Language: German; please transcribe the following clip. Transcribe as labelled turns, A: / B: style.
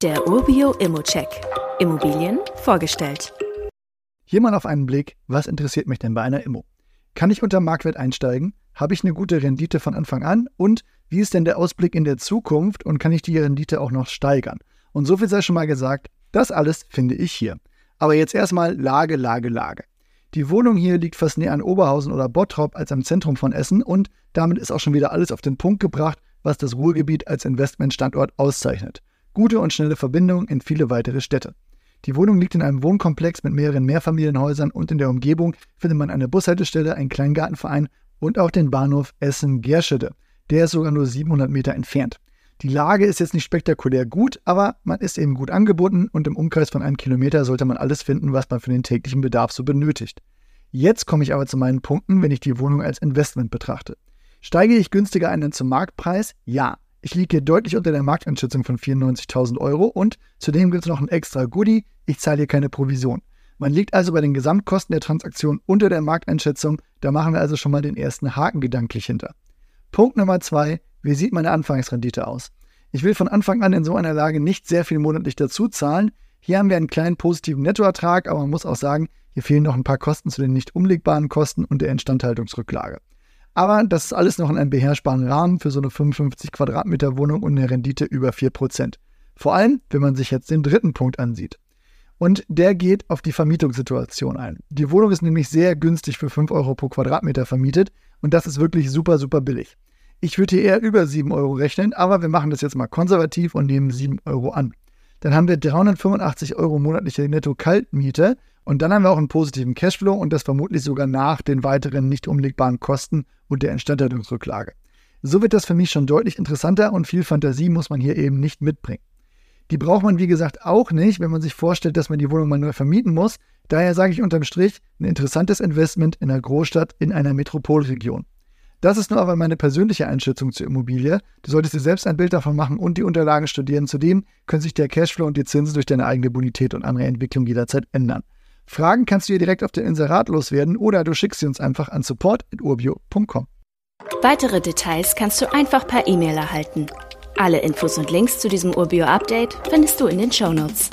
A: Der Urbio Immocheck. Immobilien vorgestellt.
B: Hier mal auf einen Blick, was interessiert mich denn bei einer Immo? Kann ich unter Marktwert einsteigen? Habe ich eine gute Rendite von Anfang an? Und wie ist denn der Ausblick in der Zukunft und kann ich die Rendite auch noch steigern? Und so viel sei schon mal gesagt, das alles finde ich hier. Aber jetzt erstmal Lage, Lage, Lage. Die Wohnung hier liegt fast näher an Oberhausen oder Bottrop als am Zentrum von Essen und damit ist auch schon wieder alles auf den Punkt gebracht, was das Ruhrgebiet als Investmentstandort auszeichnet. Gute und schnelle Verbindungen in viele weitere Städte. Die Wohnung liegt in einem Wohnkomplex mit mehreren Mehrfamilienhäusern und in der Umgebung findet man eine Bushaltestelle, einen Kleingartenverein und auch den Bahnhof Essen-Gerschede. Der ist sogar nur 700 Meter entfernt. Die Lage ist jetzt nicht spektakulär gut, aber man ist eben gut angebunden und im Umkreis von einem Kilometer sollte man alles finden, was man für den täglichen Bedarf so benötigt. Jetzt komme ich aber zu meinen Punkten, wenn ich die Wohnung als Investment betrachte. Steige ich günstiger ein zum Marktpreis? Ja. Ich liege hier deutlich unter der Markteinschätzung von 94.000 Euro und zudem gibt es noch ein extra Goodie, ich zahle hier keine Provision. Man liegt also bei den Gesamtkosten der Transaktion unter der Markteinschätzung, da machen wir also schon mal den ersten Haken gedanklich hinter. Punkt Nummer zwei, wie sieht meine Anfangsrendite aus? Ich will von Anfang an in so einer Lage nicht sehr viel monatlich dazu zahlen. Hier haben wir einen kleinen positiven Nettoertrag, aber man muss auch sagen, hier fehlen noch ein paar Kosten zu den nicht umlegbaren Kosten und der Instandhaltungsrücklage. Aber das ist alles noch in einem beherrschbaren Rahmen für so eine 55 Quadratmeter Wohnung und eine Rendite über 4%. Vor allem, wenn man sich jetzt den dritten Punkt ansieht. Und der geht auf die Vermietungssituation ein. Die Wohnung ist nämlich sehr günstig für 5 Euro pro Quadratmeter vermietet und das ist wirklich super, super billig. Ich würde hier eher über 7 Euro rechnen, aber wir machen das jetzt mal konservativ und nehmen 7 Euro an. Dann haben wir 385 Euro monatliche Netto-Kaltmiete und dann haben wir auch einen positiven Cashflow und das vermutlich sogar nach den weiteren nicht umlegbaren Kosten und der Instandhaltungsrücklage. So wird das für mich schon deutlich interessanter und viel Fantasie muss man hier eben nicht mitbringen. Die braucht man, wie gesagt, auch nicht, wenn man sich vorstellt, dass man die Wohnung mal neu vermieten muss. Daher sage ich unterm Strich, ein interessantes Investment in einer Großstadt in einer Metropolregion. Das ist nur aber meine persönliche Einschätzung zur Immobilie. Du solltest dir selbst ein Bild davon machen und die Unterlagen studieren. Zudem können sich der Cashflow und die Zinsen durch deine eigene Bonität und andere Entwicklung jederzeit ändern. Fragen kannst du dir direkt auf den Inserat loswerden oder du schickst sie uns einfach an support.urbio.com.
A: Weitere Details kannst du einfach per E-Mail erhalten. Alle Infos und Links zu diesem Urbio-Update findest du in den Show Notes.